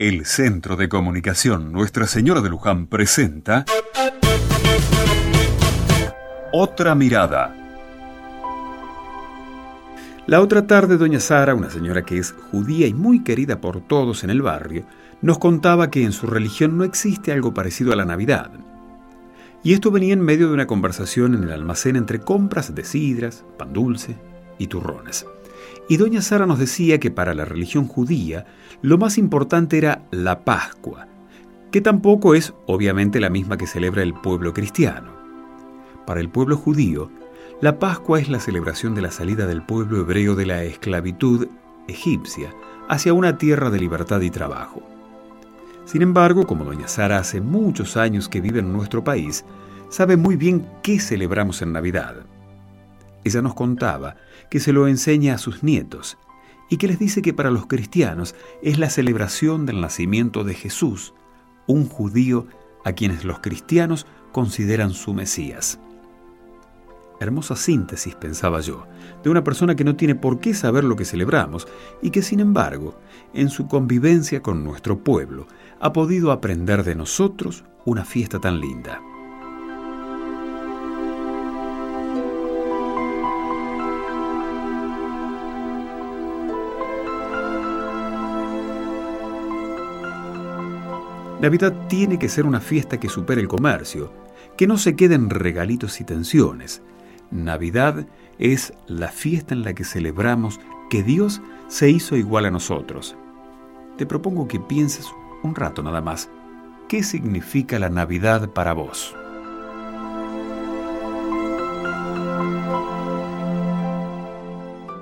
El Centro de Comunicación Nuestra Señora de Luján presenta Otra Mirada. La otra tarde, doña Sara, una señora que es judía y muy querida por todos en el barrio, nos contaba que en su religión no existe algo parecido a la Navidad. Y esto venía en medio de una conversación en el almacén entre compras de sidras, pan dulce y turrones. Y doña Sara nos decía que para la religión judía lo más importante era la Pascua, que tampoco es obviamente la misma que celebra el pueblo cristiano. Para el pueblo judío, la Pascua es la celebración de la salida del pueblo hebreo de la esclavitud egipcia hacia una tierra de libertad y trabajo. Sin embargo, como doña Sara hace muchos años que vive en nuestro país, sabe muy bien qué celebramos en Navidad. Ella nos contaba que se lo enseña a sus nietos y que les dice que para los cristianos es la celebración del nacimiento de Jesús, un judío a quienes los cristianos consideran su Mesías. Hermosa síntesis, pensaba yo, de una persona que no tiene por qué saber lo que celebramos y que, sin embargo, en su convivencia con nuestro pueblo, ha podido aprender de nosotros una fiesta tan linda. Navidad tiene que ser una fiesta que supere el comercio, que no se queden regalitos y tensiones. Navidad es la fiesta en la que celebramos que Dios se hizo igual a nosotros. Te propongo que pienses un rato nada más. ¿Qué significa la Navidad para vos?